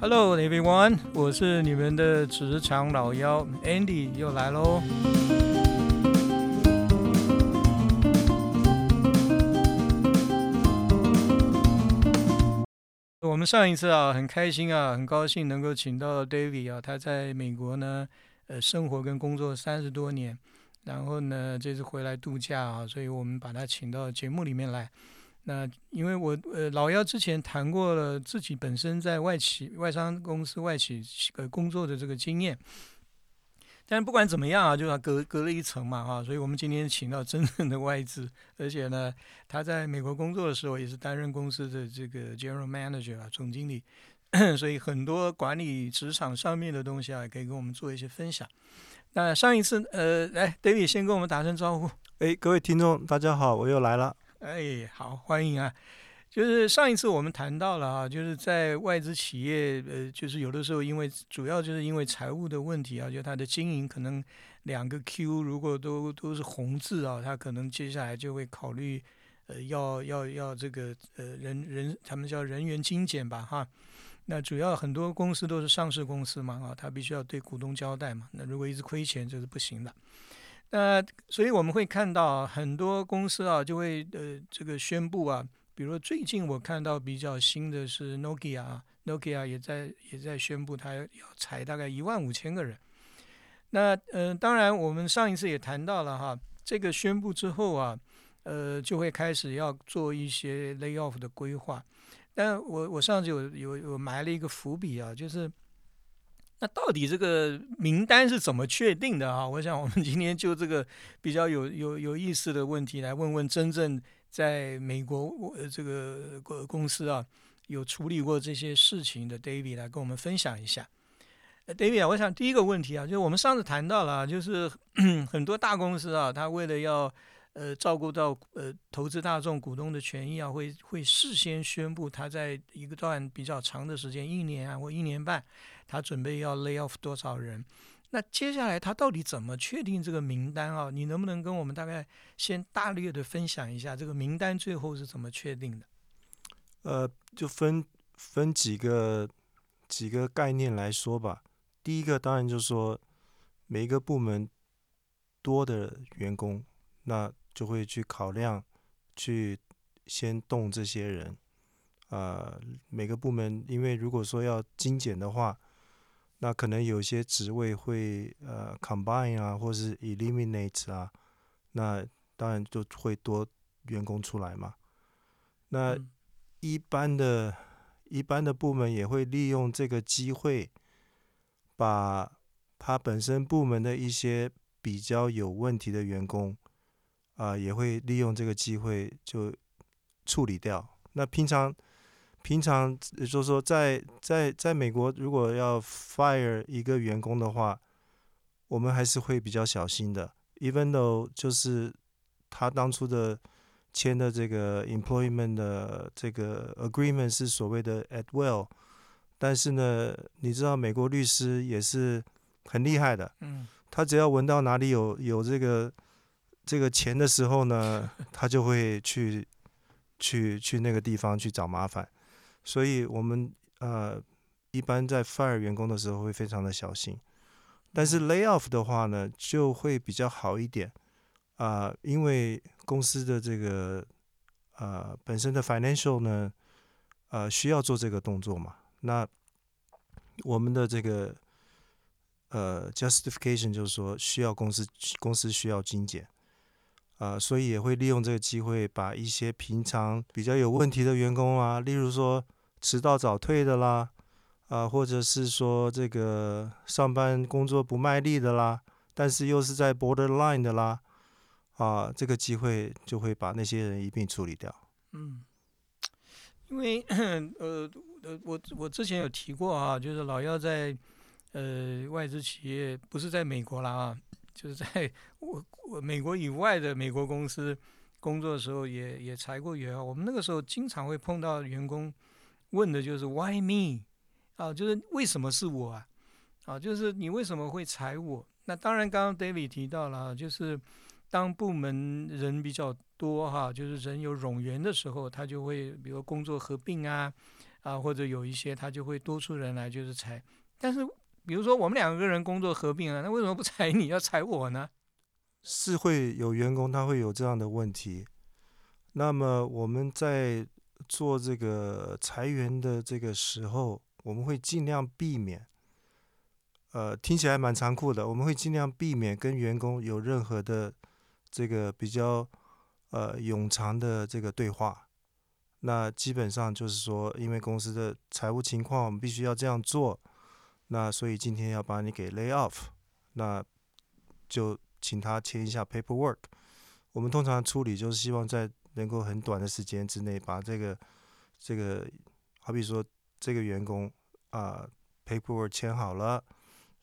Hello everyone，我是你们的职场老妖 Andy 又来喽。我们上一次啊，很开心啊，很高兴能够请到 David 啊，他在美国呢，呃，生活跟工作三十多年，然后呢，这次回来度假啊，所以我们把他请到节目里面来。那因为我呃老幺之前谈过了自己本身在外企、外商公司、外企呃工作的这个经验，但不管怎么样啊，就是隔隔了一层嘛哈，所以我们今天请到真正的外资，而且呢，他在美国工作的时候也是担任公司的这个 general manager 啊总经理，所以很多管理职场上面的东西啊，可以跟我们做一些分享。那上一次呃，来 David 先跟我们打声招呼。哎，各位听众大家好，我又来了。哎，好，欢迎啊！就是上一次我们谈到了啊，就是在外资企业，呃，就是有的时候因为主要就是因为财务的问题啊，就它的经营可能两个 Q 如果都都是红字啊，它可能接下来就会考虑，呃，要要要这个呃人人他们叫人员精简吧，哈。那主要很多公司都是上市公司嘛，啊，它必须要对股东交代嘛。那如果一直亏钱，这是不行的。那所以我们会看到很多公司啊，就会呃这个宣布啊，比如最近我看到比较新的是 Nokia，Nokia 也在也在宣布它要裁大概一万五千个人。那呃当然我们上一次也谈到了哈，这个宣布之后啊，呃就会开始要做一些 lay off 的规划。但我我上次有有有埋了一个伏笔啊，就是。那到底这个名单是怎么确定的啊？我想我们今天就这个比较有有有意思的问题来问问真正在美国这个公司啊有处理过这些事情的 David 来跟我们分享一下。David 啊，我想第一个问题啊，就是我们上次谈到了，就是 很多大公司啊，他为了要呃照顾到呃投资大众股东的权益啊，会会事先宣布他在一个段比较长的时间，一年啊或一年半。他准备要 lay off 多少人？那接下来他到底怎么确定这个名单啊？你能不能跟我们大概先大略的分享一下这个名单最后是怎么确定的？呃，就分分几个几个概念来说吧。第一个当然就是说，每一个部门多的员工，那就会去考量去先动这些人。呃，每个部门因为如果说要精简的话，那可能有些职位会呃 combine 啊，或是 eliminate 啊，那当然就会多员工出来嘛。那一般的、一般的部门也会利用这个机会，把他本身部门的一些比较有问题的员工啊，也会利用这个机会就处理掉。那平常。平常就是说，在在在美国，如果要 fire 一个员工的话，我们还是会比较小心的。Even though 就是他当初的签的这个 employment 的这个 agreement 是所谓的 at will，但是呢，你知道美国律师也是很厉害的。嗯。他只要闻到哪里有有这个这个钱的时候呢，他就会去去去那个地方去找麻烦。所以，我们呃一般在 fire 员工的时候会非常的小心，但是 lay off 的话呢，就会比较好一点啊，因为公司的这个呃本身的 financial 呢，呃需要做这个动作嘛，那我们的这个呃 justification 就是说需要公司公司需要精简。啊，所以也会利用这个机会，把一些平常比较有问题的员工啊，例如说。迟到早退的啦，啊，或者是说这个上班工作不卖力的啦，但是又是在 borderline 的啦，啊，这个机会就会把那些人一并处理掉。嗯，因为呃呃，我我之前有提过啊，就是老要在呃外资企业，不是在美国啦啊，就是在我我美国以外的美国公司工作的时候，也也裁过员。我们那个时候经常会碰到员工。问的就是 Why me？啊，就是为什么是我啊？啊，就是你为什么会裁我？那当然，刚刚 David 提到了，就是当部门人比较多哈，就是人有冗员的时候，他就会比如工作合并啊，啊或者有一些他就会多出人来就是裁。但是比如说我们两个人工作合并了，那为什么不裁你要裁我呢？是会有员工他会有这样的问题。那么我们在做这个裁员的这个时候，我们会尽量避免。呃，听起来蛮残酷的。我们会尽量避免跟员工有任何的这个比较呃冗长的这个对话。那基本上就是说，因为公司的财务情况，我们必须要这样做。那所以今天要把你给 lay off，那就请他签一下 paperwork。我们通常处理就是希望在能够很短的时间之内把这个这个，好比说这个员工啊 paperwork 签好了。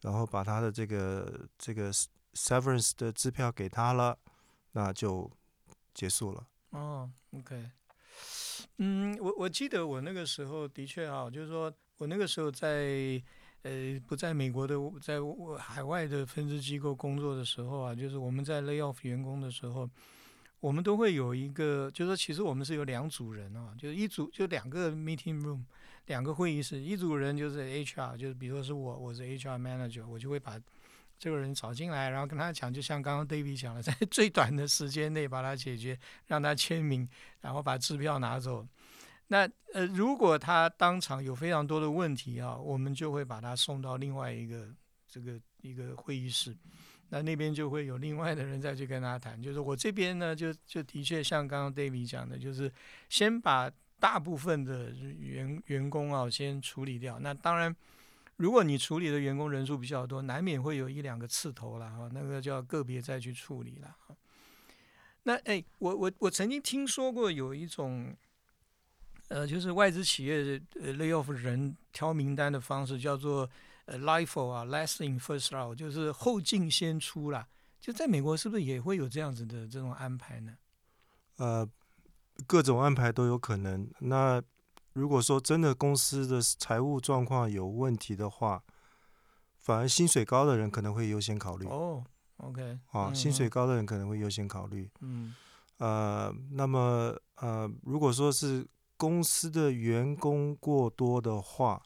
然后把他的这个这个 severance 的支票给他了，那就结束了。哦，OK，嗯，我我记得我那个时候的确啊，就是说我那个时候在呃不在美国的，在海外的分支机构工作的时候啊，就是我们在 lay off 员工的时候，我们都会有一个，就是说其实我们是有两组人啊，就是一组就两个 meeting room。两个会议室，一组人就是 HR，就是比如说是我，我是 HR manager，我就会把这个人找进来，然后跟他讲，就像刚刚 David 讲的，在最短的时间内把他解决，让他签名，然后把支票拿走。那呃，如果他当场有非常多的问题啊，我们就会把他送到另外一个这个一个会议室，那那边就会有另外的人再去跟他谈。就是我这边呢，就就的确像刚刚 David 讲的，就是先把。大部分的员员工啊，先处理掉。那当然，如果你处理的员工人数比较多，难免会有一两个刺头了哈，那个就要个别再去处理了那哎，我我我曾经听说过有一种，呃，就是外资企业呃 lay off 人挑名单的方式，叫做呃 LIFO 啊，last in first out，就是后进先出啦。就在美国，是不是也会有这样子的这种安排呢？呃。各种安排都有可能。那如果说真的公司的财务状况有问题的话，反而薪水高的人可能会优先考虑。哦，OK，啊，薪水高的人可能会优先考虑。嗯，呃，那么呃，如果说是公司的员工过多的话，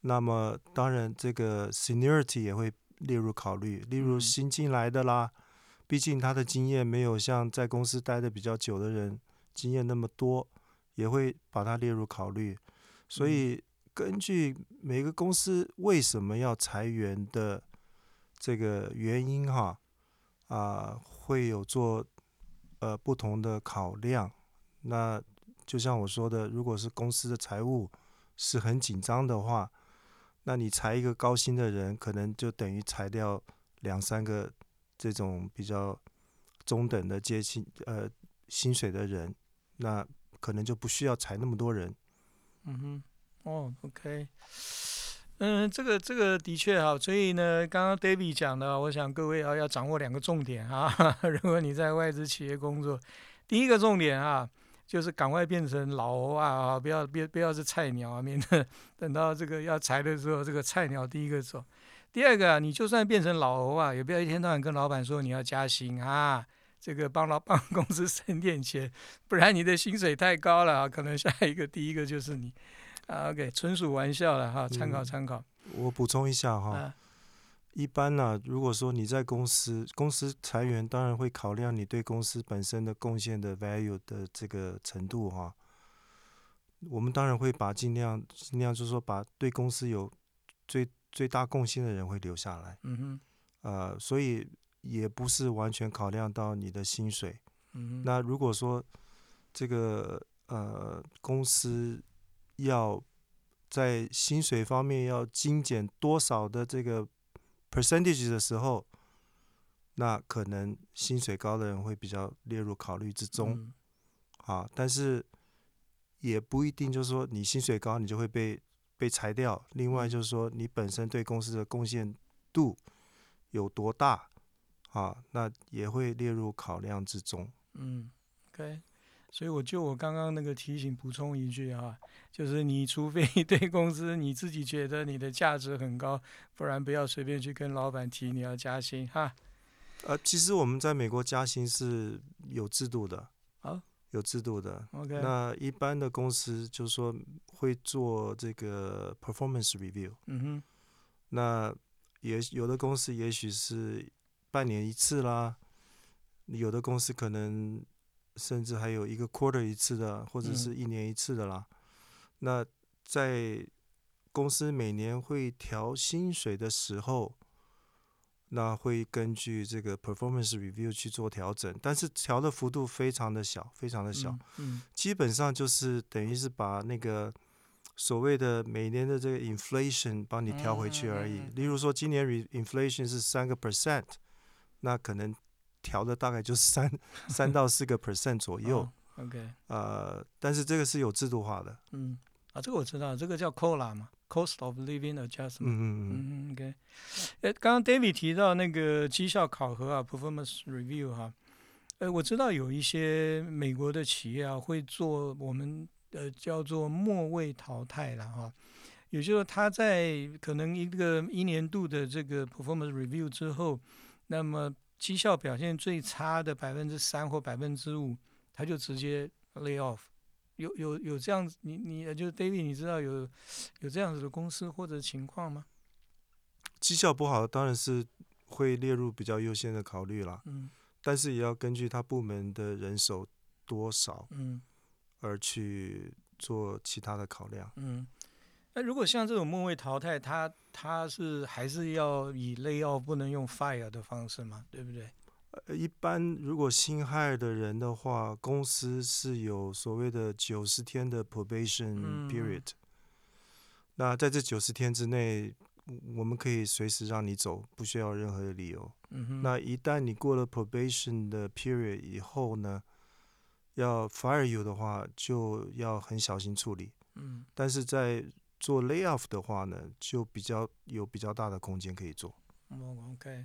那么当然这个 seniority 也会列入考虑。例如新进来的啦，毕竟他的经验没有像在公司待的比较久的人。经验那么多，也会把它列入考虑。所以，根据每个公司为什么要裁员的这个原因，哈啊，会有做呃不同的考量。那就像我说的，如果是公司的财务是很紧张的话，那你裁一个高薪的人，可能就等于裁掉两三个这种比较中等的阶薪呃薪水的人。那可能就不需要裁那么多人。嗯哼，哦，OK，嗯，这个这个的确哈，所以呢，刚刚 David 讲的，我想各位啊要掌握两个重点啊。如果你在外资企业工作，第一个重点啊，就是赶快变成老欧啊，不要别不要是菜鸟啊，免得等到这个要裁的时候，这个菜鸟第一个走。第二个啊，你就算变成老欧啊，也不要一天到晚跟老板说你要加薪啊。这个帮老 帮公司省点钱，不然你的薪水太高了啊，可能下一个第一个就是你啊。OK，纯属玩笑了哈，参考参考。我补充一下哈，一般呢，如果说你在公司，公司裁员，当然会考量你对公司本身的贡献的 value 的这个程度哈。我们当然会把尽量尽量就是说把对公司有最最大贡献的人会留下来。嗯哼。呃，所以。也不是完全考量到你的薪水。嗯哼，那如果说这个呃公司要在薪水方面要精简多少的这个 percentage 的时候，那可能薪水高的人会比较列入考虑之中。啊，但是也不一定就是说你薪水高你就会被被裁掉。另外就是说你本身对公司的贡献度有多大。啊，那也会列入考量之中。嗯，OK，所以我就我刚刚那个提醒补充一句啊，就是你除非对公司你自己觉得你的价值很高，不然不要随便去跟老板提你要加薪哈。呃，其实我们在美国加薪是有制度的，啊有制度的。OK，那一般的公司就是说会做这个 performance review，嗯哼，那也有的公司也许是半年一次啦，有的公司可能甚至还有一个 quarter 一次的，或者嗯是一年一次的啦。那在公司每年会调薪水的时候，那会根据这个 performance review 去做调整，但是调的幅度非常的小，非常的小。嗯，基本上就是等于是把那个所谓的每年的这个 inflation 帮你调回去而已。例如说，今年 inflation 是三个 percent，那可能调的大概就是三三到四个 percent 左右。哦 OK，呃，但是这个是有制度化的。嗯，啊，这个我知道，这个叫 COLA 嘛，Cost of Living Adjustment。嗯嗯嗯，嗯，OK。呃，刚刚 David 提到那个绩效考核啊，performance review 哈、呃，我知道有一些美国的企业啊会做我们呃叫做末位淘汰了哈、也就是说他在可能一个一年度的这个 performance review 之后，那么绩效表现最差的百分之三或百分之五，他就直接 lay off。有有有这样子，你你呃就是 David，你知道有有这样子的公司或者情况吗？绩效不好当然是会列入比较优先的考虑啦，嗯但是也要根据他部门的人手多少嗯而去做其他的考量。嗯。那如果像这种末位淘汰，他他是还是要以 lay 不能用 fire 的方式吗，对不对？呃，一般如果新 hire 的人的话，公司是有所谓的九十天的 probation 嗯 period。那在这九十天之内，我们可以随时让你走，不需要任何的理由。嗯哼。那一旦你过了 probation 的 period 以后呢，要 fire you 的话，就要很小心处理。嗯但是在做 layoff 的话呢，就比较有比较大的空间可以做。嗯，OK。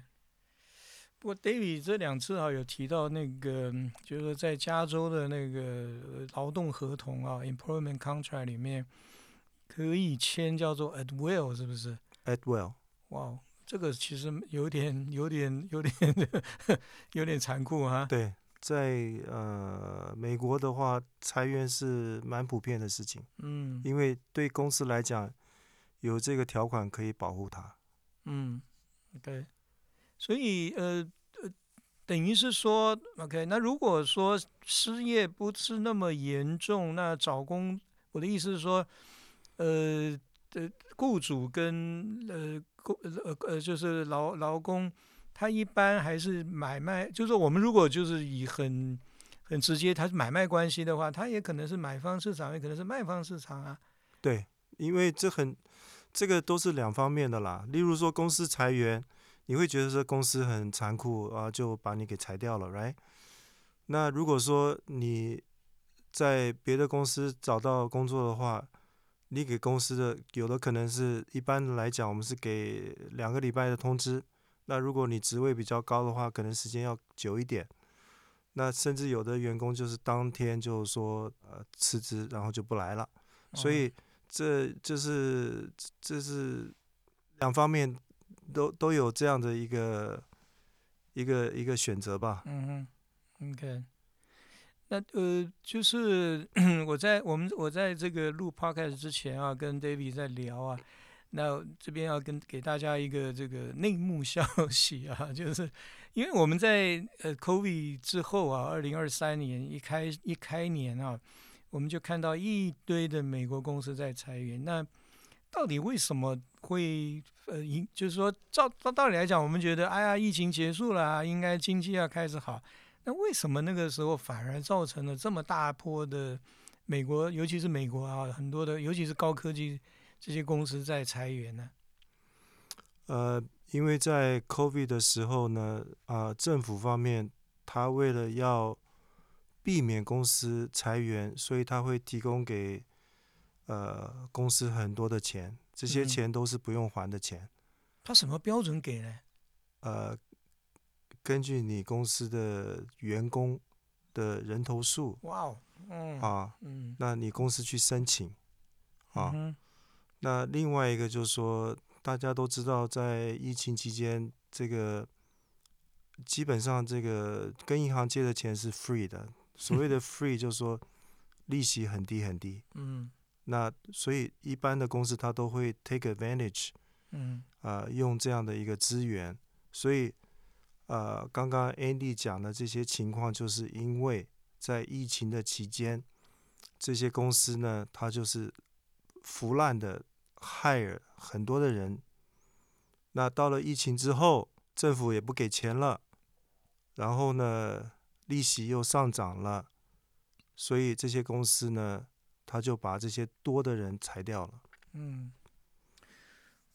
不过 David 这两次啊有提到那个，嗯就是说在加州的那个呃劳动合同啊 （employment contract） 里面可以签叫做 at will，是不是？？at will 哇哦，这个其实有点、有点、有点、有点残酷啊。对，在呃美国的话，裁员是蛮普遍的事情，嗯因为对公司来讲，有这个条款可以保护它。嗯，OK。所以呃呃，等于是说，OK，那如果说失业不是那么严重，那找工，我的意思是说，呃呃，雇主跟呃工呃呃就是劳劳工，他一般还是买卖，就是说我们如果就是以很很直接，他是买卖关系的话，他也可能是买方市场，也可能是卖方市场啊。对，因为这很这个都是两方面的啦。例如说公司裁员，你会觉得说公司很残酷啊，就把你给裁掉了，right？那如果说你在别的公司找到工作的话，你给公司的有的可能是一般来讲，我们是给两个礼拜的通知。那如果你职位比较高的话，可能时间要久一点。那甚至有的员工就是当天就说呃辞职，然后就不来了。所以这就是这是两方面都都有这样的一个一个一个选择吧。嗯哼，OK。那呃，就是 我在我们我在这个录 podcast 之前啊，跟 David 在聊啊，那这边要跟给大家一个这个内幕消息啊，就是因为我们在呃 COVID 之后啊，二零二三年一开一开年啊，我们就看到一堆的美国公司在裁员。那到底为什么会呃，就是说照照道理来讲，我们觉得哎呀，疫情结束了啊，应该经济要开始好。那为什么那个时候反而造成了这么大波的美国，尤其是美国啊，很多的，尤其是高科技这些公司在裁员呢？呃，因为在 COVID 的时候呢，啊、政府方面他为了要避免公司裁员，所以他会提供给呃公司很多的钱，这些嗯钱都是不用还的钱。他什么标准给呢？呃，根据你公司的员工的人头数哇哦，嗯啊，嗯那你公司去申请啊。那另外一个就是说，大家都知道，在疫情期间，这个基本上这个跟银行借的钱是 free 的，所谓的 free 就是说利息很低很低。嗯那所以一般的公司它都会 take advantage 嗯啊、用这样的一个资源。所以呃，刚刚 Andy 讲的这些情况，就是因为在疫情的期间，这些公司呢，它就是腐烂的 hire 很多的人。那到了疫情之后，政府也不给钱了，然后呢，利息又上涨了，所以这些公司呢，他就把这些多的人裁掉了。嗯。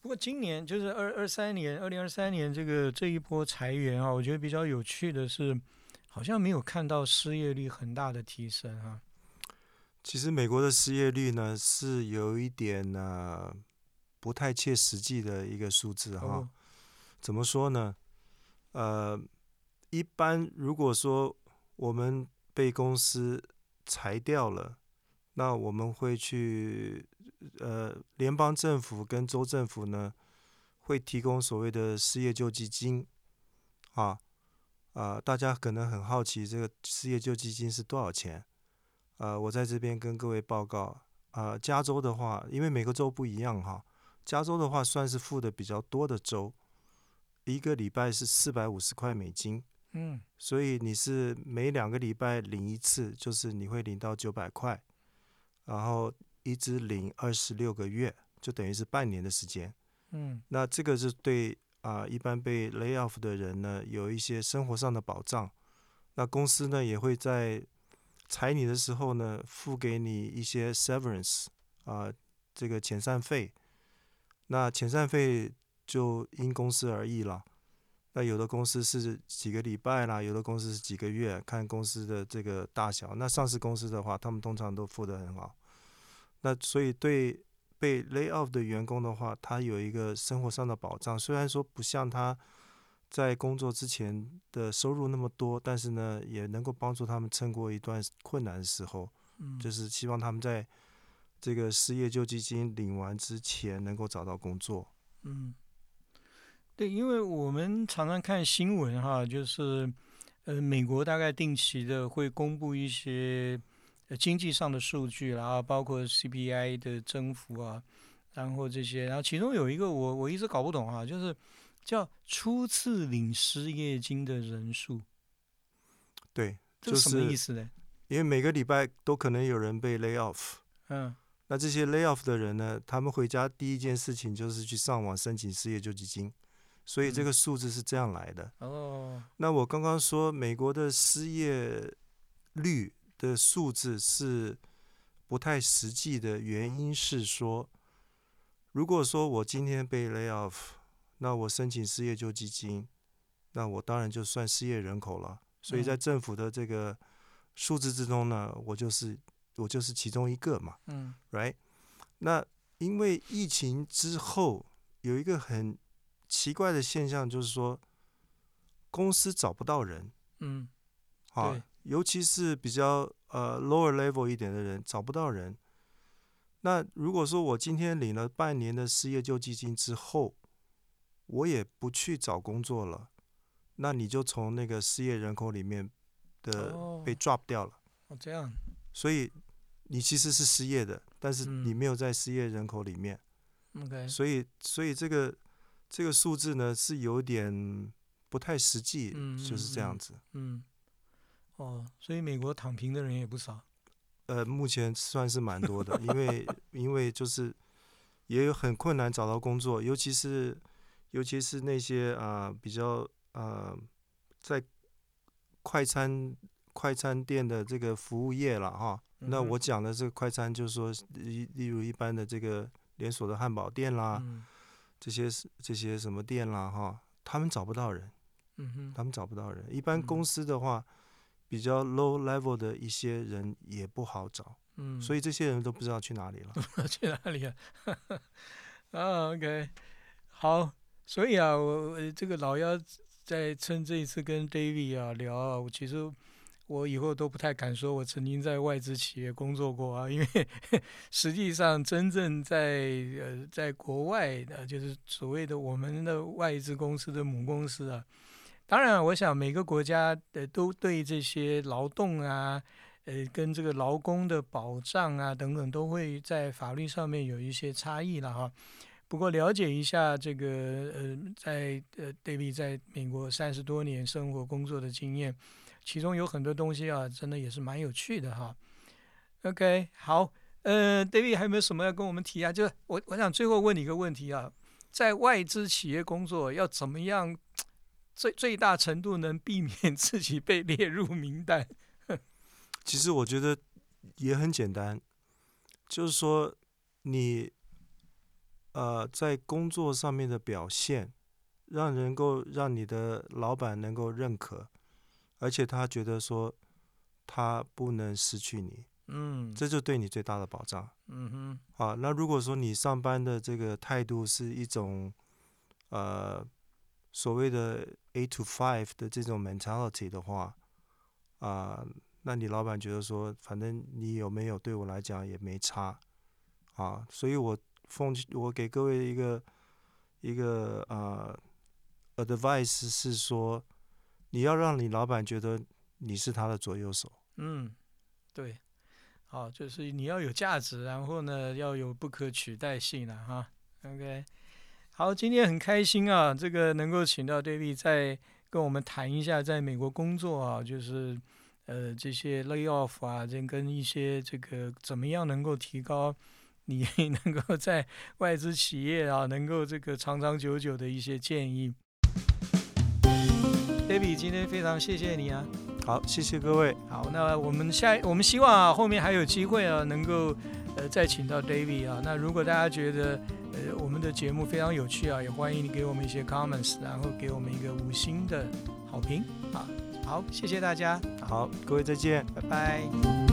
不过今年就是二二三年，二零二三年这个这一波裁员啊，我觉得比较有趣的是，好像没有看到失业率很大的提升啊。其实美国的失业率呢是有一点呢不太切实际的一个数字哈。哦，怎么说呢？呃，一般如果说我们被公司裁掉了，那我们会去呃联邦政府跟州政府呢会提供所谓的失业救济金啊啊、大家可能很好奇这个失业救济金是多少钱？呃，我在这边跟各位报告，啊，加州的话，因为每个州不一样哈，加州的话算是付的比较多的州，一个礼拜是四百五十块美金，嗯所以你是每两个礼拜领一次，就是你会领到九百块，然后一直领二十六个月，就等于是半年的时间。嗯那这个是对啊、一般被 lay off 的人呢有一些生活上的保障。那公司呢也会在裁你的时候呢付给你一些 severance 啊、这个遣散费。那遣散费就因公司而异了。那有的公司是几个礼拜啦，有的公司是几个月，看公司的这个大小。那上市公司的话，他们通常都付得很好。那所以对被 lay off 的员工的话，他有一个生活上的保障，虽然说不像他在工作之前的收入那么多，但是呢，也能够帮助他们撑过一段困难的时候。嗯，就是希望他们在这个失业救济金领完之前能够找到工作。嗯，对，因为我们常常看新闻哈，就是呃，美国大概定期的会公布一些呃经济上的数据啦，然后包括 CPI 的增幅啊，然后这些，然后其中有一个我我一直搞不懂啊，就是叫初次领失业金的人数，对，这就是什么意思呢？因为每个礼拜都可能有人被 lay off，嗯。那这些 lay off 的人呢，他们回家第一件事情就是去上网申请失业救济金，所以这嗯。个数字是这样来的。哦。那我刚刚说美国的失业率的数字是不太实际的原因是说，如果说我今天被 lay off，那我申请失业救济金，那我当然就算失业人口了。所以在嗯政府的这个数字之中呢，我就是我就是其中一个嘛。嗯 right？那因为疫情之后有一个很奇怪的现象，就是说公司找不到人嗯啊对，尤其是比较呃 lower level 一点的人找不到人。那如果说我今天领了半年的失业救济金之后，我也不去找工作了，那你就从那个失业人口里面的哦被 drop 掉了。哦这样所以你其实是失业的，但是你嗯没有在失业人口里面，OK 所以所以这个这个数字呢是有点不太实际，嗯就是这样子。嗯哦，所以美国躺平的人也不少。呃，目前算是蛮多的，因为 因为就是也有很困难找到工作，尤其是尤其是那些啊、呃比较呃在快餐快餐店的这个服务业了哈。那我讲的这个快餐，就是说例例如一般的这个连锁的汉堡店啦，嗯这些这些什么店啦哈，他们找不到人，嗯哼他们找不到人。一般嗯公司的话，比较 low level 的一些人也不好找。嗯，所以这些人都不知道去哪里了。以 去哪里啊？啊，OK，好，所以啊，我这个老幺在趁这一次跟 David 啊聊啊，其实我以后都不太敢说我曾经在外资企业工作过啊，因为 实际上真正在呃在国外的，就是所谓的我们的外资公司的母公司啊，当然，我想每个国家的都对这些劳动啊，呃，跟这个劳工的保障啊等等，都会在法律上面有一些差异了哈。不过了解一下这个呃，在呃，David 在美国三十多年生活工作的经验，其中有很多东西啊，真的也是蛮有趣的哈。OK，好，呃，David 还有没有什么要跟我们提啊？就是我我想最后问你一个问题啊，在外资企业工作要怎么样？最最大程度能避免自己被列入名单。其实我觉得也很简单，就是说你呃在工作上面的表现，让能够让你的老板能够认可，而且他觉得说他不能失去你，嗯，这就对你最大的保障。嗯哼，啊，那如果说你上班的这个态度是一种呃所谓的 eight to five 的这种 mentality 的话，啊，那你老板觉得说，反正你有没有对我来讲也没差，啊，所以我奉我给各位一个一个呃 advice 是说，你要让你老板觉得你是他的左右手。嗯，对，好，就是你要有价值，然后呢要有不可取代性了哈。OK。好，今天很开心啊，这个能够请到 David 再跟我们谈一下在美国工作啊，就是呃这些 lay off 啊，这跟一些这个怎么样能够提高你能够在 外资企业啊，能够这个长长久久的一些建议。David，今天非常谢谢你啊。好，谢谢各位。好，那我们下我们希望啊后面还有机会啊，能够呃再请到 David 啊。那如果大家觉得呃，我们的节目非常有趣啊，也欢迎你给我们一些 comments，然后给我们一个五星的好评啊。好，谢谢大家，好，各位再见，拜拜。